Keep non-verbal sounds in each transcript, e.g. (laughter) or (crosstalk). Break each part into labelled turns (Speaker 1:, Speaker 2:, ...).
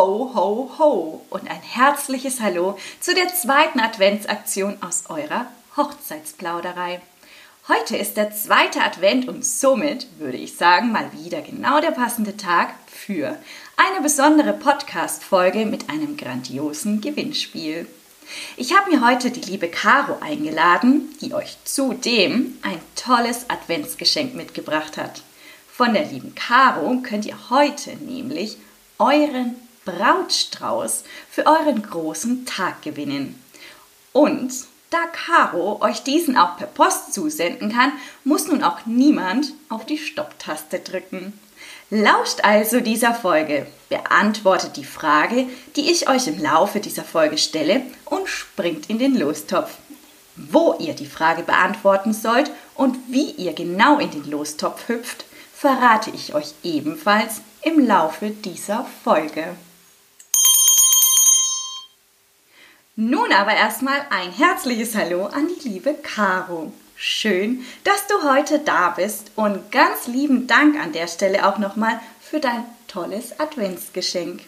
Speaker 1: Ho, ho, ho und ein herzliches Hallo zu der zweiten Adventsaktion aus eurer Hochzeitsplauderei. Heute ist der zweite Advent und somit würde ich sagen, mal wieder genau der passende Tag für eine besondere Podcast-Folge mit einem grandiosen Gewinnspiel. Ich habe mir heute die liebe Caro eingeladen, die euch zudem ein tolles Adventsgeschenk mitgebracht hat. Von der lieben Caro könnt ihr heute nämlich euren Brautstrauß für euren großen Tag gewinnen. Und da Caro euch diesen auch per Post zusenden kann, muss nun auch niemand auf die Stopptaste drücken. Lauscht also dieser Folge, beantwortet die Frage, die ich euch im Laufe dieser Folge stelle und springt in den Lostopf. Wo ihr die Frage beantworten sollt und wie ihr genau in den Lostopf hüpft, verrate ich euch ebenfalls im Laufe dieser Folge. Nun aber erstmal ein herzliches Hallo an die liebe Caro. Schön, dass du heute da bist und ganz lieben Dank an der Stelle auch nochmal für dein tolles Adventsgeschenk.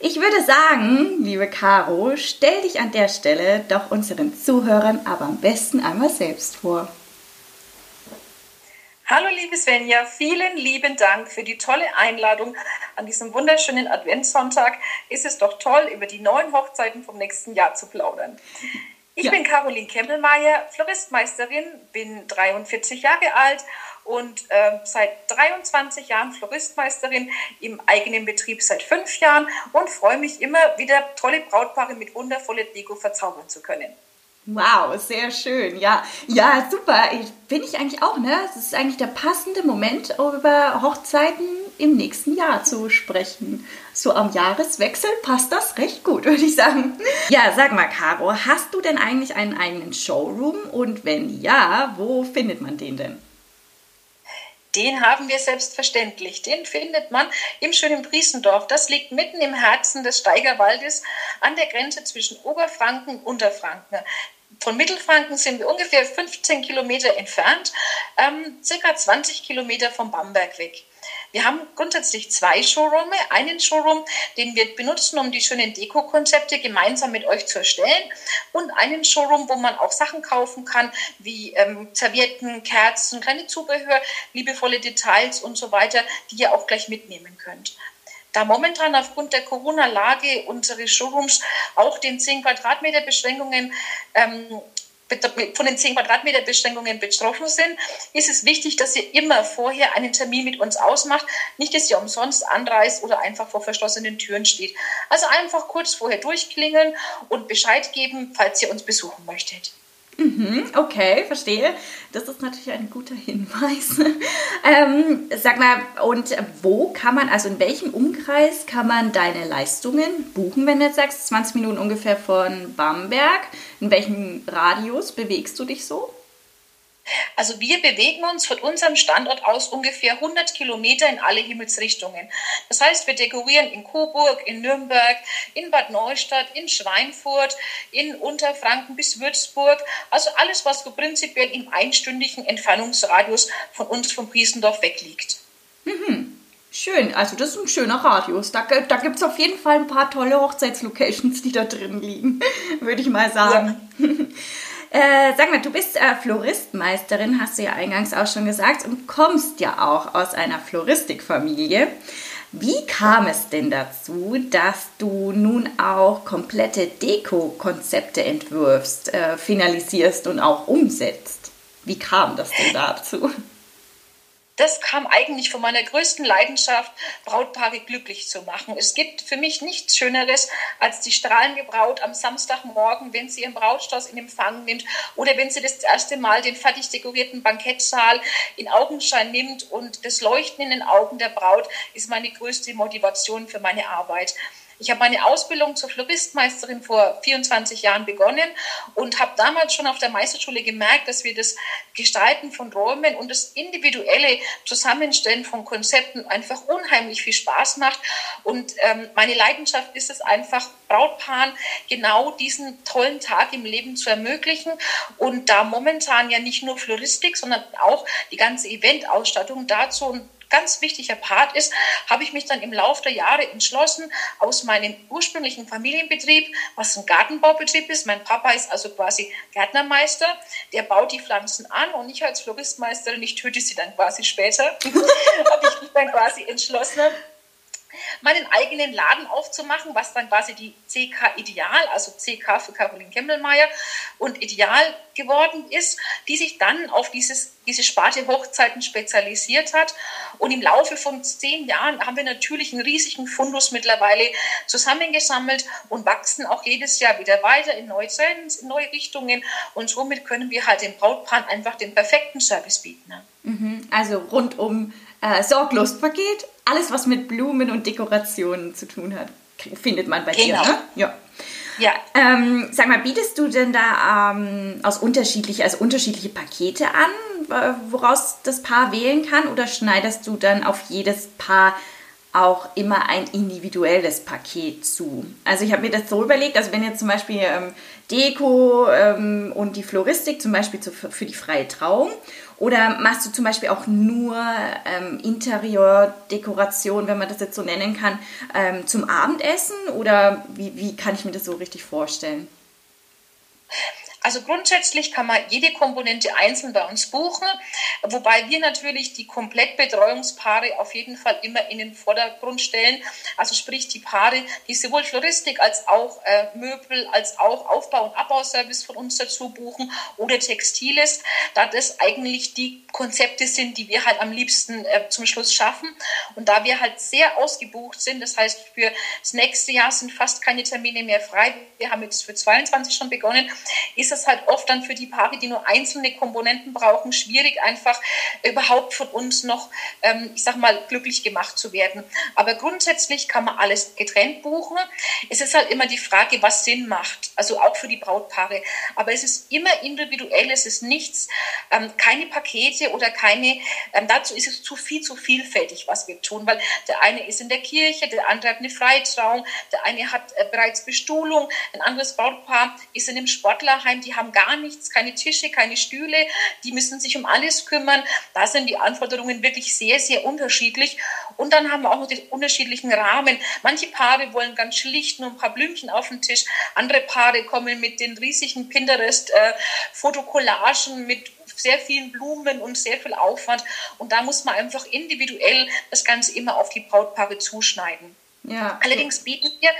Speaker 1: Ich würde sagen, liebe Caro, stell dich an der Stelle doch unseren Zuhörern aber am besten einmal selbst vor.
Speaker 2: Hallo liebe Svenja, vielen lieben Dank für die tolle Einladung an diesem wunderschönen Adventssonntag. Ist es doch toll, über die neuen Hochzeiten vom nächsten Jahr zu plaudern. Ich ja. bin Caroline Kempelmeier, Floristmeisterin, bin 43 Jahre alt und äh, seit 23 Jahren Floristmeisterin im eigenen Betrieb seit fünf Jahren und freue mich immer wieder tolle Brautpaare mit wundervoller Deko verzaubern zu können.
Speaker 1: Wow, sehr schön. Ja, ja, super. Bin ich eigentlich auch, ne? Es ist eigentlich der passende Moment, über Hochzeiten im nächsten Jahr zu sprechen. So am Jahreswechsel passt das recht gut, (laughs) würde ich sagen. Ja, sag mal, Caro, hast du denn eigentlich einen eigenen Showroom? Und wenn ja, wo findet man den denn?
Speaker 2: Den haben wir selbstverständlich. Den findet man im schönen Briesendorf. Das liegt mitten im Herzen des Steigerwaldes an der Grenze zwischen Oberfranken und Unterfranken. Von Mittelfranken sind wir ungefähr 15 Kilometer entfernt, ähm, circa 20 Kilometer vom Bamberg weg. Wir haben grundsätzlich zwei Showrooms. Einen Showroom, den wir benutzen, um die schönen Deko-Konzepte gemeinsam mit euch zu erstellen. Und einen Showroom, wo man auch Sachen kaufen kann, wie ähm, Servietten, Kerzen, kleine Zubehör, liebevolle Details und so weiter, die ihr auch gleich mitnehmen könnt. Da momentan aufgrund der Corona-Lage unsere Showrooms auch den 10 Quadratmeter Beschränkungen ähm, von den 10 Quadratmeter Beschränkungen betroffen sind, ist es wichtig, dass ihr immer vorher einen Termin mit uns ausmacht. Nicht, dass ihr umsonst anreist oder einfach vor verschlossenen Türen steht. Also einfach kurz vorher durchklingeln und Bescheid geben, falls ihr uns besuchen möchtet.
Speaker 1: Mhm, okay, verstehe. Das ist natürlich ein guter Hinweis. (laughs) ähm, sag mal, und wo kann man, also in welchem Umkreis kann man deine Leistungen buchen, wenn du jetzt sagst, 20 Minuten ungefähr von Bamberg? In welchem Radius bewegst du dich so?
Speaker 2: Also wir bewegen uns von unserem Standort aus ungefähr 100 Kilometer in alle Himmelsrichtungen. Das heißt, wir dekorieren in Coburg, in Nürnberg, in Bad Neustadt, in Schweinfurt, in Unterfranken bis Würzburg. Also alles, was so prinzipiell im einstündigen Entfernungsradius von uns vom Priesendorf wegliegt.
Speaker 1: Mhm. Schön, also das ist ein schöner Radius. Da, da gibt es auf jeden Fall ein paar tolle Hochzeitslocations, die da drin liegen, (laughs) würde ich mal sagen. Ja. (laughs) Äh, sag mal, du bist äh, Floristmeisterin, hast du ja eingangs auch schon gesagt, und kommst ja auch aus einer Floristikfamilie. Wie kam es denn dazu, dass du nun auch komplette Deko-Konzepte entwirfst, äh, finalisierst und auch umsetzt? Wie kam das denn dazu?
Speaker 2: Das kam eigentlich von meiner größten Leidenschaft, Brautpaare glücklich zu machen. Es gibt für mich nichts Schöneres als die strahlende Braut am Samstagmorgen, wenn sie ihren Brautstrauß in Empfang nimmt oder wenn sie das erste Mal den fertig dekorierten Bankettsaal in Augenschein nimmt und das Leuchten in den Augen der Braut ist meine größte Motivation für meine Arbeit. Ich habe meine Ausbildung zur Floristmeisterin vor 24 Jahren begonnen und habe damals schon auf der Meisterschule gemerkt, dass wir das Gestalten von Räumen und das individuelle Zusammenstellen von Konzepten einfach unheimlich viel Spaß macht. Und ähm, meine Leidenschaft ist es einfach, Brautpaaren genau diesen tollen Tag im Leben zu ermöglichen. Und da momentan ja nicht nur Floristik, sondern auch die ganze Eventausstattung dazu ganz wichtiger Part ist, habe ich mich dann im Laufe der Jahre entschlossen, aus meinem ursprünglichen Familienbetrieb, was ein Gartenbaubetrieb ist, mein Papa ist also quasi Gärtnermeister, der baut die Pflanzen an und ich als Floristmeisterin, ich töte sie dann quasi später, (laughs) habe ich mich dann quasi entschlossen, meinen eigenen Laden aufzumachen, was dann quasi die CK Ideal, also CK für Caroline Kemmelmeier und Ideal geworden ist, die sich dann auf dieses, diese Sparte Hochzeiten spezialisiert hat. Und im Laufe von zehn Jahren haben wir natürlich einen riesigen Fundus mittlerweile zusammengesammelt und wachsen auch jedes Jahr wieder weiter in neue Trends, in neue Richtungen. Und somit können wir halt den Brautpaaren einfach den perfekten Service bieten. Ne?
Speaker 1: Mhm. Also rundum äh, Sorglospaket, alles was mit Blumen und Dekorationen zu tun hat, findet man bei genau. dir. Ne? Ja. Ja. Ähm, sag mal, bietest du denn da ähm, aus unterschiedliche, also unterschiedliche Pakete an, woraus das Paar wählen kann, oder schneidest du dann auf jedes Paar auch immer ein individuelles Paket zu. Also ich habe mir das so überlegt, also wenn jetzt zum Beispiel ähm, Deko ähm, und die Floristik zum Beispiel zu, für die freie Trauung oder machst du zum Beispiel auch nur ähm, Interiordekoration, wenn man das jetzt so nennen kann, ähm, zum Abendessen oder wie, wie kann ich mir das so richtig vorstellen?
Speaker 2: Also grundsätzlich kann man jede Komponente einzeln bei uns buchen, wobei wir natürlich die Komplettbetreuungspaare auf jeden Fall immer in den Vordergrund stellen. Also sprich die Paare, die sowohl Floristik als auch äh, Möbel, als auch Aufbau- und Abbauservice von uns dazu buchen oder Textiles, da das eigentlich die Konzepte sind, die wir halt am liebsten äh, zum Schluss schaffen. Und da wir halt sehr ausgebucht sind, das heißt für das nächste Jahr sind fast keine Termine mehr frei, wir haben jetzt für 22 schon begonnen, ist ist es halt oft dann für die Paare, die nur einzelne Komponenten brauchen, schwierig, einfach überhaupt von uns noch, ähm, ich sag mal, glücklich gemacht zu werden. Aber grundsätzlich kann man alles getrennt buchen. Es ist halt immer die Frage, was Sinn macht, also auch für die Brautpaare. Aber es ist immer individuell, es ist nichts, ähm, keine Pakete oder keine, ähm, dazu ist es zu viel, zu vielfältig, was wir tun, weil der eine ist in der Kirche, der andere hat eine Freitrauung, der eine hat äh, bereits Bestuhlung, ein anderes Brautpaar ist in einem Sportlerheim die haben gar nichts, keine Tische, keine Stühle, die müssen sich um alles kümmern. Da sind die Anforderungen wirklich sehr, sehr unterschiedlich. Und dann haben wir auch noch die unterschiedlichen Rahmen. Manche Paare wollen ganz schlicht nur ein paar Blümchen auf den Tisch. Andere Paare kommen mit den riesigen Pinterest-Fotokollagen mit sehr vielen Blumen und sehr viel Aufwand. Und da muss man einfach individuell das Ganze immer auf die Brautpaare zuschneiden. Ja. Allerdings bieten wir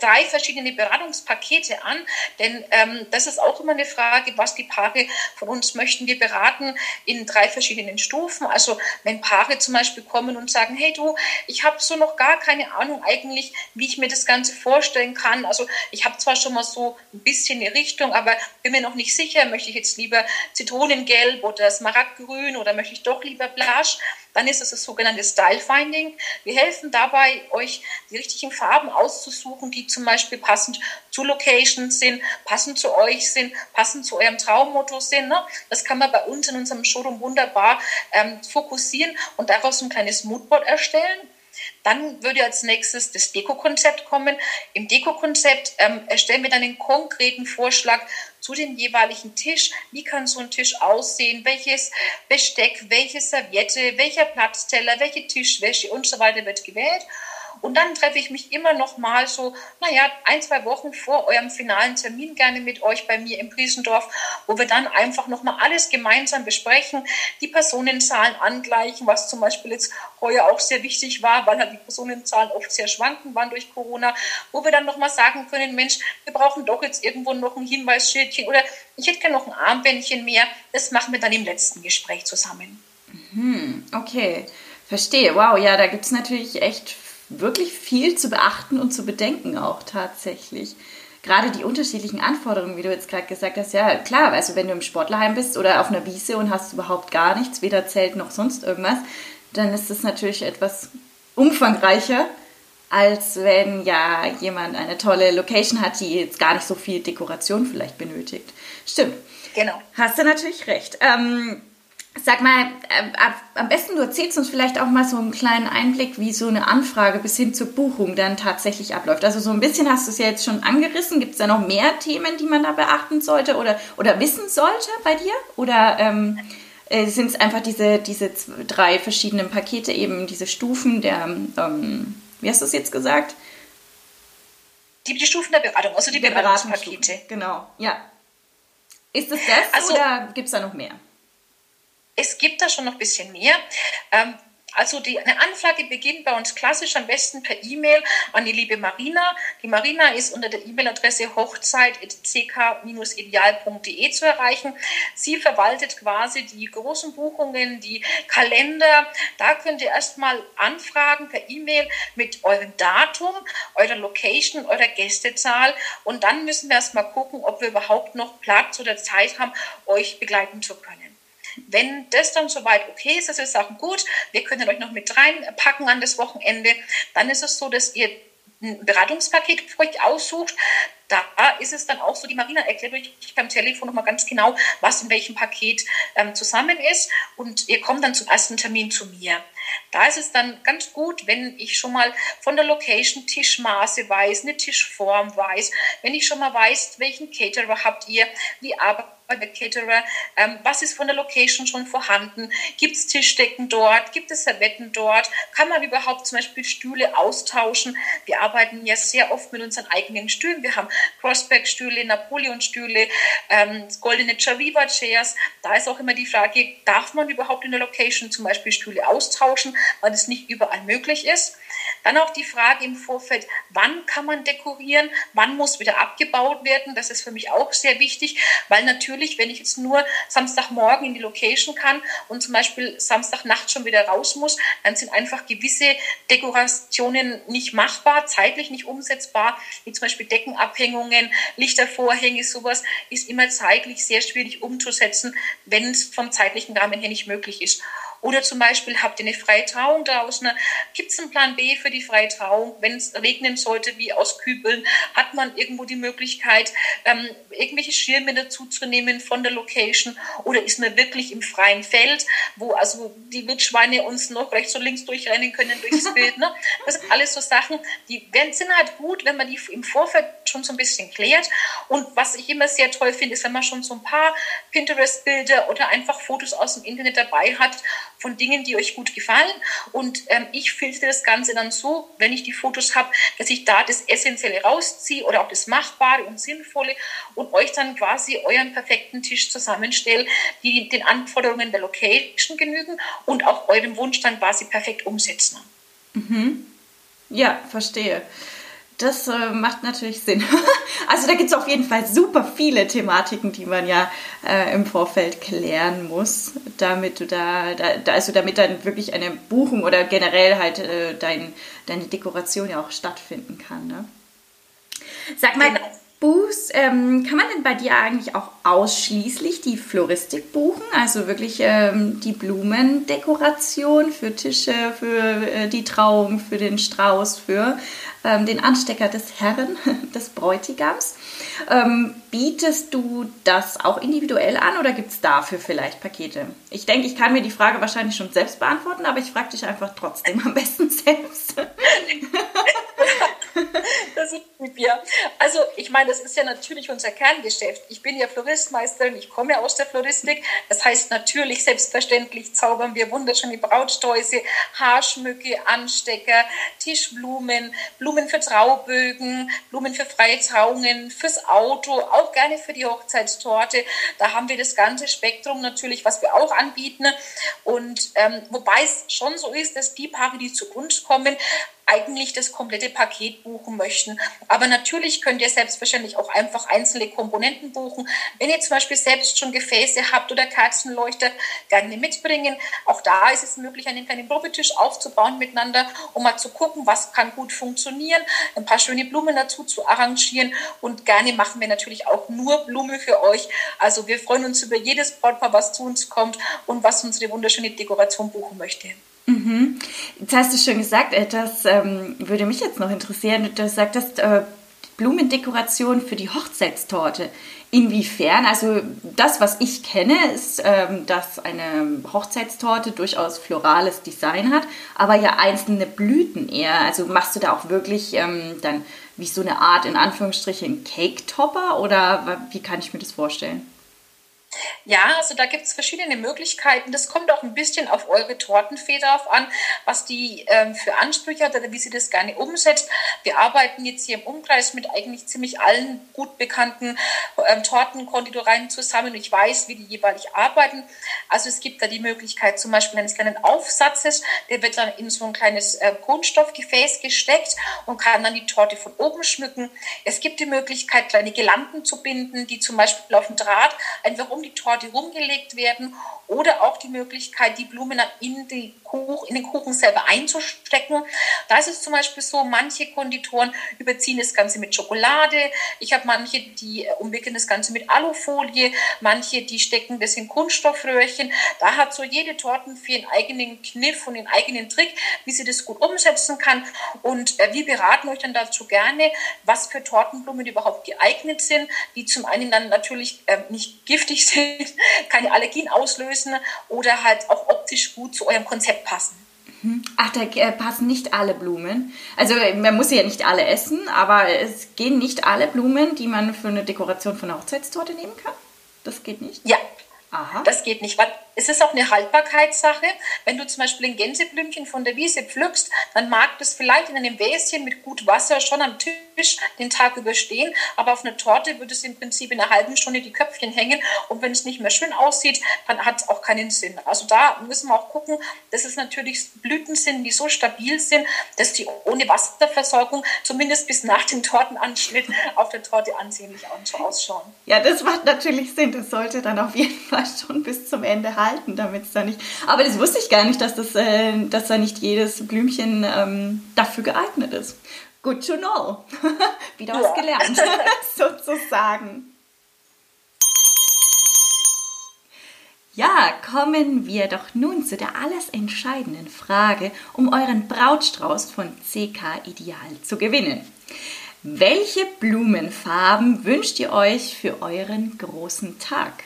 Speaker 2: drei verschiedene Beratungspakete an, denn ähm, das ist auch immer eine Frage, was die Paare von uns möchten. Wir beraten in drei verschiedenen Stufen. Also wenn Paare zum Beispiel kommen und sagen, hey du, ich habe so noch gar keine Ahnung eigentlich, wie ich mir das Ganze vorstellen kann. Also ich habe zwar schon mal so ein bisschen eine Richtung, aber bin mir noch nicht sicher, möchte ich jetzt lieber Zitronengelb oder Smaragdgrün oder möchte ich doch lieber Blush? Dann ist es das sogenannte Style Finding. Wir helfen dabei, euch die richtigen Farben auszusuchen, die zum Beispiel passend zu Locations sind, passend zu euch sind, passend zu eurem Traummotto sind. Ne? Das kann man bei uns in unserem Showroom wunderbar ähm, fokussieren und daraus ein kleines Moodboard erstellen. Dann würde als nächstes das Deko-Konzept kommen. Im Deko-Konzept ähm, erstellen wir dann einen konkreten Vorschlag zu dem jeweiligen Tisch. Wie kann so ein Tisch aussehen? Welches Besteck, welche Serviette, welcher Platzteller, welche Tischwäsche und so weiter wird gewählt. Und dann treffe ich mich immer noch mal so, naja, ein, zwei Wochen vor eurem finalen Termin gerne mit euch bei mir im Priesendorf, wo wir dann einfach noch mal alles gemeinsam besprechen, die Personenzahlen angleichen, was zum Beispiel jetzt heuer auch sehr wichtig war, weil halt die Personenzahlen oft sehr schwanken waren durch Corona, wo wir dann noch mal sagen können, Mensch, wir brauchen doch jetzt irgendwo noch ein Hinweisschildchen oder ich hätte gerne noch ein Armbändchen mehr. Das machen wir dann im letzten Gespräch zusammen.
Speaker 1: Hm, okay, verstehe. Wow, ja, da gibt es natürlich echt wirklich viel zu beachten und zu bedenken auch tatsächlich. Gerade die unterschiedlichen Anforderungen, wie du jetzt gerade gesagt hast, ja klar, also wenn du im Sportlerheim bist oder auf einer Wiese und hast überhaupt gar nichts, weder Zelt noch sonst irgendwas, dann ist es natürlich etwas umfangreicher, als wenn ja jemand eine tolle Location hat, die jetzt gar nicht so viel Dekoration vielleicht benötigt. Stimmt.
Speaker 2: Genau.
Speaker 1: Hast du natürlich recht. Ähm, Sag mal, äh, am besten du erzählst uns vielleicht auch mal so einen kleinen Einblick, wie so eine Anfrage bis hin zur Buchung dann tatsächlich abläuft. Also so ein bisschen hast du es ja jetzt schon angerissen. Gibt es da noch mehr Themen, die man da beachten sollte oder, oder wissen sollte bei dir? Oder ähm, äh, sind es einfach diese, diese drei verschiedenen Pakete, eben diese Stufen der, ähm, wie hast du es jetzt gesagt?
Speaker 2: Die, die Stufen der Beratung, also die Beratungspakete.
Speaker 1: Genau, ja. Ist es das also, oder gibt es da noch mehr?
Speaker 2: Es gibt da schon noch ein bisschen mehr. Ähm, also die, eine Anfrage beginnt bei uns klassisch am besten per E-Mail an die liebe Marina. Die Marina ist unter der E-Mail-Adresse hochzeit.ck-ideal.de zu erreichen. Sie verwaltet quasi die großen Buchungen, die Kalender. Da könnt ihr erstmal anfragen per E-Mail mit eurem Datum, eurer Location, eurer Gästezahl und dann müssen wir erstmal gucken, ob wir überhaupt noch Platz oder Zeit haben, euch begleiten zu können. Wenn das dann soweit okay ist, dass wir sagen, gut, wir können euch noch mit reinpacken an das Wochenende, dann ist es so, dass ihr ein Beratungspaket für euch aussucht. Da ist es dann auch so, die Marina erklärt euch beim Telefon nochmal ganz genau, was in welchem Paket ähm, zusammen ist. Und ihr kommt dann zum ersten Termin zu mir. Da ist es dann ganz gut, wenn ich schon mal von der Location Tischmaße weiß, eine Tischform weiß, wenn ich schon mal weiß, welchen Caterer habt ihr, wie arbeitet der Caterer, ähm, was ist von der Location schon vorhanden, gibt es Tischdecken dort, gibt es Servetten dort, kann man überhaupt zum Beispiel Stühle austauschen. Wir arbeiten ja sehr oft mit unseren eigenen Stühlen. Wir haben Crossback-Stühle, Napoleon-Stühle, ähm, goldene Chariva Chairs. Da ist auch immer die Frage, darf man überhaupt in der Location zum Beispiel Stühle austauschen, weil das nicht überall möglich ist. Dann auch die Frage im Vorfeld, wann kann man dekorieren, wann muss wieder abgebaut werden. Das ist für mich auch sehr wichtig, weil natürlich, wenn ich jetzt nur Samstagmorgen in die Location kann und zum Beispiel Samstagnacht schon wieder raus muss, dann sind einfach gewisse Dekorationen nicht machbar, zeitlich nicht umsetzbar, wie zum Beispiel Deckenabhängungen, Lichtervorhänge, sowas ist immer zeitlich sehr schwierig umzusetzen, wenn es vom zeitlichen Rahmen her nicht möglich ist. Oder zum Beispiel habt ihr eine freie Trauung draußen, gibt es einen Plan B für die freie Trauung? Wenn es regnen sollte, wie aus Kübeln, hat man irgendwo die Möglichkeit, ähm, irgendwelche Schirme dazu zu nehmen von der Location? Oder ist man wirklich im freien Feld, wo also die Wildschweine uns noch rechts und links durchrennen können durchs Bild? Ne? Das sind alles so Sachen, die sind halt gut, wenn man die im Vorfeld schon so ein bisschen klärt. Und was ich immer sehr toll finde, ist, wenn man schon so ein paar Pinterest-Bilder oder einfach Fotos aus dem Internet dabei hat von Dingen, die euch gut gefallen. Und ähm, ich filtere das Ganze dann so, wenn ich die Fotos habe, dass ich da das Essentielle rausziehe oder auch das Machbare und Sinnvolle und euch dann quasi euren perfekten Tisch zusammenstelle, die den Anforderungen der Location genügen und auch eurem Wunsch dann quasi perfekt umsetzen.
Speaker 1: Mhm. Ja, verstehe. Das äh, macht natürlich Sinn. (laughs) also da gibt es auf jeden Fall super viele Thematiken, die man ja äh, im Vorfeld klären muss, damit du da, da, also damit dann wirklich eine Buchung oder generell halt äh, dein, deine Dekoration ja auch stattfinden kann. Ne? Sag mal, genau. Buchs, ähm, kann man denn bei dir eigentlich auch ausschließlich die Floristik buchen? Also wirklich ähm, die Blumendekoration für Tische, für äh, die Trauung, für den Strauß, für ähm, den Anstecker des Herren, (laughs) des Bräutigams. Ähm, bietest du das auch individuell an oder gibt es dafür vielleicht Pakete? Ich denke, ich kann mir die Frage wahrscheinlich schon selbst beantworten, aber ich frage dich einfach trotzdem am besten (laughs) selbst. (laughs)
Speaker 2: das ist lieb, ja. Also, ich meine, das ist ja natürlich unser Kerngeschäft. Ich bin ja Floristmeisterin, ich komme ja aus der Floristik. Das heißt, natürlich, selbstverständlich zaubern wir wunderschöne Brautstäuse, Haarschmücke, Anstecker, Tischblumen, Blumen für Traubögen, Blumen für freie Trauungen, fürs Auto, auch gerne für die Hochzeitstorte. Da haben wir das ganze Spektrum natürlich, was wir auch anbieten. Und ähm, wobei es schon so ist, dass die Paare, die zu uns kommen, eigentlich das komplette Paket buchen möchten. Aber natürlich könnt ihr selbstverständlich auch einfach einzelne Komponenten buchen. Wenn ihr zum Beispiel selbst schon Gefäße habt oder Kerzenleuchter, gerne mitbringen. Auch da ist es möglich, einen kleinen Probetisch aufzubauen miteinander, um mal zu gucken, was kann gut funktionieren, ein paar schöne Blumen dazu zu arrangieren. Und gerne machen wir natürlich auch nur Blume für euch. Also wir freuen uns über jedes Brautpaar, was zu uns kommt und was unsere wunderschöne Dekoration buchen möchte.
Speaker 1: Mhm. Jetzt hast du schon gesagt, äh, das ähm, würde mich jetzt noch interessieren. Du sagtest äh, Blumendekoration für die Hochzeitstorte. Inwiefern? Also das, was ich kenne, ist, ähm, dass eine Hochzeitstorte durchaus florales Design hat, aber ja einzelne Blüten eher. Also machst du da auch wirklich ähm, dann wie so eine Art, in Anführungsstrichen, Cake-Topper oder wie kann ich mir das vorstellen?
Speaker 2: Ja, also da gibt es verschiedene Möglichkeiten. Das kommt auch ein bisschen auf eure Tortenfee drauf an, was die ähm, für Ansprüche hat oder wie sie das gerne umsetzt. Wir arbeiten jetzt hier im Umkreis mit eigentlich ziemlich allen gut bekannten ähm, Tortenkonditoreien zusammen. Ich weiß, wie die jeweilig arbeiten. Also es gibt da die Möglichkeit zum Beispiel eines kleinen Aufsatzes, der wird dann in so ein kleines äh, Kunststoffgefäß gesteckt und kann dann die Torte von oben schmücken. Es gibt die Möglichkeit, kleine Gelanden zu binden, die zum Beispiel auf dem Draht einfach um die Torte rumgelegt werden oder auch die Möglichkeit, die Blumen in, die Kuch, in den Kuchen selber einzustecken. Da ist es zum Beispiel so, manche Konditoren überziehen das Ganze mit Schokolade. Ich habe manche, die äh, umwickeln das Ganze mit Alufolie. Manche, die stecken das in Kunststoffröhrchen. Da hat so jede Tortenfee einen eigenen Kniff und einen eigenen Trick, wie sie das gut umsetzen kann. Und äh, wir beraten euch dann dazu gerne, was für Tortenblumen überhaupt geeignet sind, die zum einen dann natürlich äh, nicht giftig sind, (laughs) keine Allergien auslösen oder halt auch optisch gut zu eurem Konzept passen.
Speaker 1: Mhm. Ach, da äh, passen nicht alle Blumen. Also man muss ja nicht alle essen, aber es gehen nicht alle Blumen, die man für eine Dekoration von einer Hochzeitstorte nehmen kann. Das geht nicht?
Speaker 2: Ja, Aha. Das geht nicht, es ist auch eine Haltbarkeitssache. Wenn du zum Beispiel ein Gänseblümchen von der Wiese pflückst, dann mag das vielleicht in einem Wäschen mit gut Wasser schon am Tisch den Tag überstehen, aber auf einer Torte würde es im Prinzip in einer halben Stunde die Köpfchen hängen und wenn es nicht mehr schön aussieht, dann hat es auch keinen Sinn. Also da müssen wir auch gucken, dass es natürlich Blüten sind, die so stabil sind, dass die ohne Wasserversorgung zumindest bis nach dem Tortenanschnitt auf der Torte ansehnlich ausschauen.
Speaker 1: Ja, das macht natürlich Sinn. Das sollte dann auf jeden Fall schon bis zum Ende halten, damit es da nicht. Aber das wusste ich gar nicht, dass, das, äh, dass da nicht jedes Blümchen ähm, dafür geeignet ist. Good to know. (laughs) Wieder was gelernt, (laughs) sozusagen. Ja, kommen wir doch nun zu der alles entscheidenden Frage, um euren Brautstrauß von CK Ideal zu gewinnen. Welche Blumenfarben wünscht ihr euch für euren großen Tag?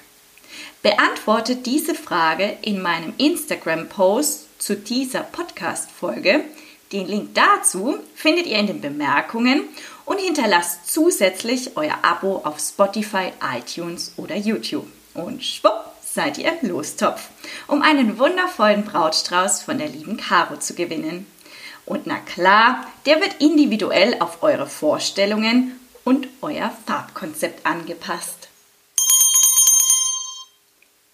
Speaker 1: Beantwortet diese Frage in meinem Instagram-Post zu dieser Podcast-Folge. Den Link dazu findet ihr in den Bemerkungen und hinterlasst zusätzlich euer Abo auf Spotify, iTunes oder YouTube. Und schwupp, seid ihr Lostopf, um einen wundervollen Brautstrauß von der lieben Caro zu gewinnen. Und na klar, der wird individuell auf eure Vorstellungen und euer Farbkonzept angepasst.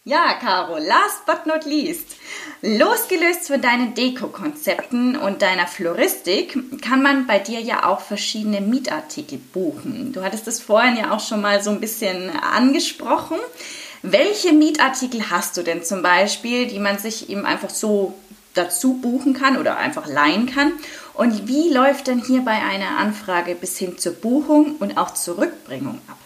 Speaker 1: Ja, Caro, last but not least. Losgelöst von deinen Deko-Konzepten und deiner Floristik kann man bei dir ja auch verschiedene Mietartikel buchen. Du hattest es vorhin ja auch schon mal so ein bisschen angesprochen. Welche Mietartikel hast du denn zum Beispiel, die man sich eben einfach so dazu buchen kann oder einfach leihen kann? Und wie läuft denn hier bei einer Anfrage bis hin zur Buchung und auch zur Rückbringung ab?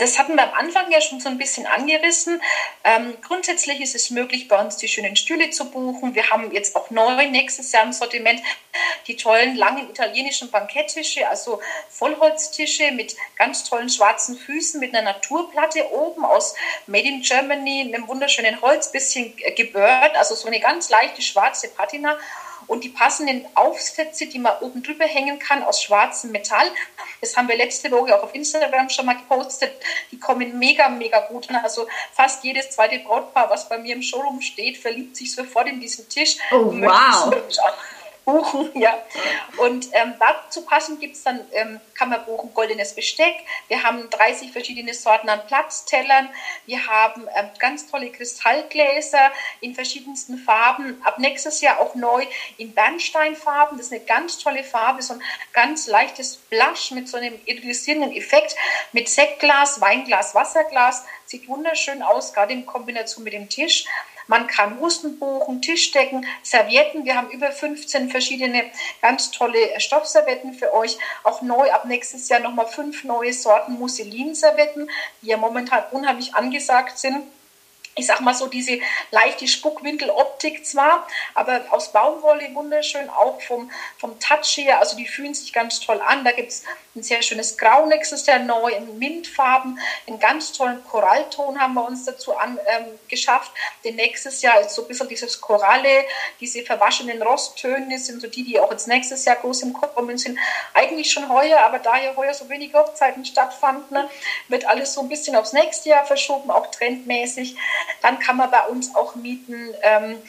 Speaker 2: Das hatten wir am Anfang ja schon so ein bisschen angerissen. Ähm, grundsätzlich ist es möglich, bei uns die schönen Stühle zu buchen. Wir haben jetzt auch neu nächstes Jahr im Sortiment die tollen langen italienischen Banketttische, also Vollholztische mit ganz tollen schwarzen Füßen, mit einer Naturplatte oben aus Made in Germany, einem wunderschönen Holz, bisschen gebürrt, also so eine ganz leichte schwarze Patina und die passenden Aufsätze, die man oben drüber hängen kann aus schwarzem Metall. Das haben wir letzte Woche auch auf Instagram schon mal gepostet. Die kommen mega, mega gut an. Also fast jedes zweite Brautpaar, was bei mir im Showroom steht, verliebt sich sofort in diesen Tisch.
Speaker 1: Oh, wow
Speaker 2: buchen, (laughs) ja. Und ähm, dazu passend gibt es dann, ähm, kann man buchen goldenes Besteck. Wir haben 30 verschiedene Sorten an Platztellern. Wir haben ähm, ganz tolle Kristallgläser in verschiedensten Farben. Ab nächstes Jahr auch neu in Bernsteinfarben. Das ist eine ganz tolle Farbe, so ein ganz leichtes Blush mit so einem iridisierenden Effekt mit Sektglas, Weinglas, Wasserglas. Sieht wunderschön aus, gerade in Kombination mit dem Tisch. Man kann Husten buchen, Tischdecken, Servietten. Wir haben über 15 verschiedene ganz tolle Stoffservietten für euch. Auch neu ab nächstes Jahr nochmal fünf neue Sorten Musselinservietten, die ja momentan unheimlich angesagt sind ich sag mal so, diese leichte Spuckwindeloptik zwar, aber aus Baumwolle wunderschön, auch vom, vom Touch her, also die fühlen sich ganz toll an. Da gibt es ein sehr schönes Grau nächstes Jahr neu, in Mintfarben, einen ganz tollen Korallton haben wir uns dazu an, ähm. Denn nächstes Jahr ist so ein bisschen dieses Koralle, diese verwaschenen Rosttöne sind so die, die auch jetzt nächstes Jahr groß im Kommen sind. Eigentlich schon heuer, aber da ja heuer so wenig Hochzeiten stattfanden, ne, wird alles so ein bisschen aufs nächste Jahr verschoben, auch trendmäßig. Dann kann man bei uns auch mieten ähm,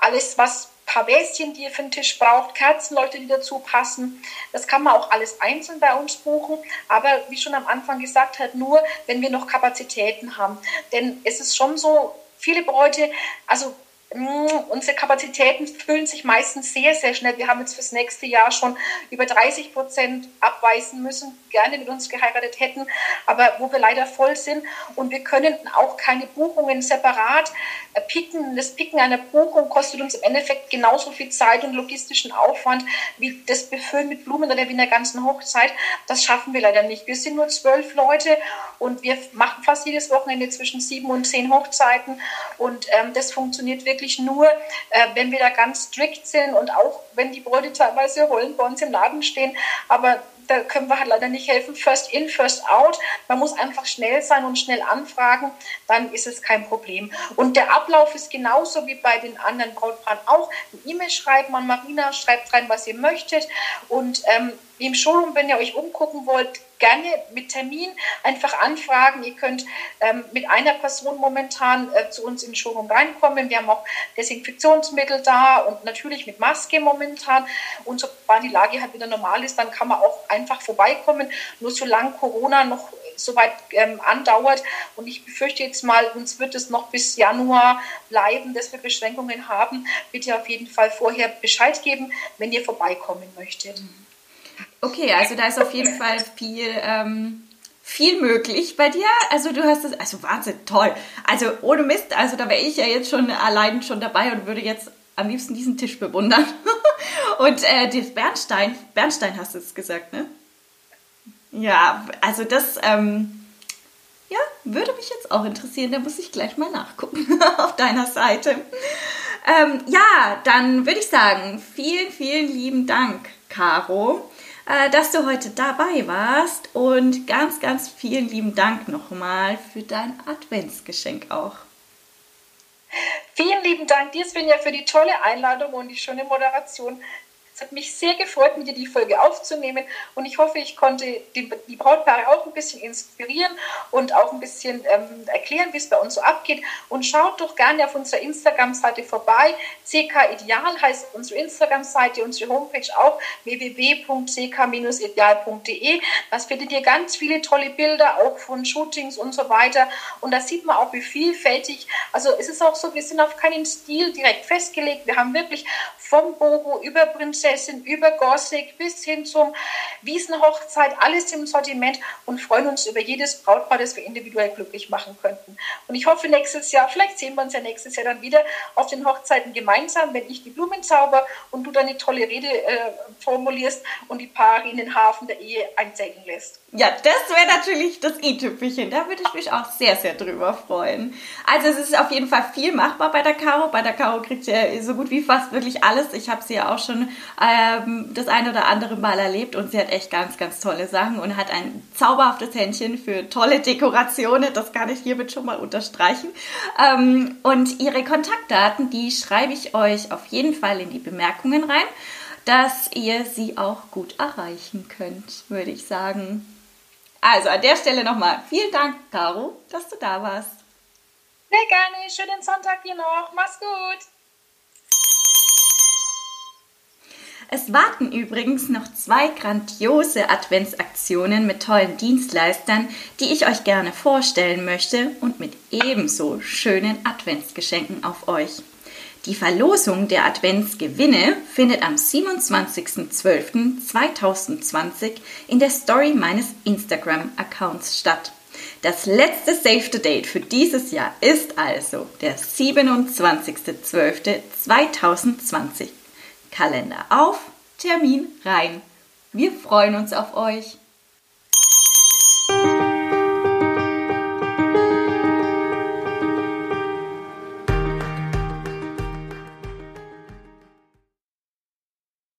Speaker 2: alles, was paar Wäschen, die ihr für den Tisch braucht, Kerzenleute, die dazu passen. Das kann man auch alles einzeln bei uns buchen, aber wie schon am Anfang gesagt, halt nur, wenn wir noch Kapazitäten haben. Denn es ist schon so, viele Bräute, also unsere Kapazitäten füllen sich meistens sehr, sehr schnell. Wir haben jetzt fürs nächste Jahr schon über 30 Prozent abweisen müssen, gerne mit uns geheiratet hätten, aber wo wir leider voll sind. Und wir können auch keine Buchungen separat äh, picken. Das Picken einer Buchung kostet uns im Endeffekt genauso viel Zeit und logistischen Aufwand wie das Befüllen mit Blumen oder wie in der ganzen Hochzeit. Das schaffen wir leider nicht. Wir sind nur zwölf Leute und wir machen fast jedes Wochenende zwischen sieben und zehn Hochzeiten. Und ähm, das funktioniert wirklich wirklich nur, äh, wenn wir da ganz strikt sind und auch wenn die Bräute teilweise heulend bei uns im Laden stehen. Aber da können wir halt leider nicht helfen. First in, first out. Man muss einfach schnell sein und schnell anfragen, dann ist es kein Problem. Und der Ablauf ist genauso wie bei den anderen Brautpaaren auch. Eine E-Mail schreiben an Marina, schreibt rein, was ihr möchtet. Und ähm, im Showroom, wenn ihr euch umgucken wollt, gerne mit Termin einfach anfragen. Ihr könnt ähm, mit einer Person momentan äh, zu uns in den Showroom reinkommen. Wir haben auch Desinfektionsmittel da und natürlich mit Maske momentan. Und sobald die Lage halt wieder normal ist, dann kann man auch einfach vorbeikommen. Nur solange Corona noch so weit ähm, andauert und ich befürchte jetzt mal, uns wird es noch bis Januar bleiben, dass wir Beschränkungen haben, bitte auf jeden Fall vorher Bescheid geben, wenn ihr vorbeikommen möchtet. Mhm.
Speaker 1: Okay, also da ist auf jeden Fall viel, ähm, viel möglich bei dir. Also du hast es, also Wahnsinn, toll. Also ohne Mist, also da wäre ich ja jetzt schon allein schon dabei und würde jetzt am liebsten diesen Tisch bewundern. (laughs) und äh, das Bernstein, Bernstein hast du es gesagt, ne? Ja, also das, ähm, ja, würde mich jetzt auch interessieren. Da muss ich gleich mal nachgucken (laughs) auf deiner Seite. Ähm, ja, dann würde ich sagen, vielen, vielen lieben Dank, Caro. Äh, dass du heute dabei warst und ganz, ganz vielen lieben Dank nochmal für dein Adventsgeschenk auch.
Speaker 2: Vielen lieben Dank dir, Svenja, für die tolle Einladung und die schöne Moderation. Es hat mich sehr gefreut, mit dir die Folge aufzunehmen und ich hoffe, ich konnte die, Brautpaare auch ein bisschen inspirieren und auch ein bisschen ähm, erklären, wie es bei uns so abgeht. Und schaut doch gerne auf unserer Instagram-Seite vorbei. CK Ideal heißt unsere Instagram-Seite, unsere Homepage auch www.ck-ideal.de. Das findet ihr ganz viele tolle Bilder, auch von Shootings und so weiter. Und da sieht man auch, wie vielfältig, also es ist auch so, wir sind auf keinen Stil direkt festgelegt. Wir haben wirklich vom Boho über Prinzessin, über Gothic bis hin zum Wiesenhochzeit, alles im Sortiment und freuen uns über jedes Brautpaar, das wir individuell glücklich machen könnten. Und ich hoffe nächstes Jahr, vielleicht sehen wir uns ja nächstes Jahr dann wieder auf den Hochzeiten gemeinsam, wenn ich die Blumen zauber und du deine tolle Rede äh, formulierst und die Paare in den Hafen der Ehe einsenken lässt.
Speaker 1: Ja, das wäre natürlich das i-Tüpfelchen. Da würde ich mich auch sehr, sehr drüber freuen. Also es ist auf jeden Fall viel machbar bei der Caro. Bei der Caro kriegt ihr so gut wie fast wirklich alles. Ich habe sie ja auch schon ähm, das eine oder andere Mal erlebt und sie hat echt ganz, ganz tolle Sachen und hat ein zauberhaftes Händchen für tolle Dekorationen. Das kann ich hiermit schon mal unterstreichen. Ähm, und ihre Kontaktdaten, die schreibe ich euch auf jeden Fall in die Bemerkungen rein dass ihr sie auch gut erreichen könnt, würde ich sagen. Also an der Stelle nochmal vielen Dank, Caro, dass du da warst.
Speaker 2: Sehr gerne. Schönen Sonntag dir noch. Mach's gut.
Speaker 1: Es warten übrigens noch zwei grandiose Adventsaktionen mit tollen Dienstleistern, die ich euch gerne vorstellen möchte und mit ebenso schönen Adventsgeschenken auf euch. Die Verlosung der Adventsgewinne findet am 27.12.2020 in der Story meines Instagram-Accounts statt. Das letzte Save the Date für dieses Jahr ist also der 27.12.2020. Kalender auf, Termin rein. Wir freuen uns auf euch.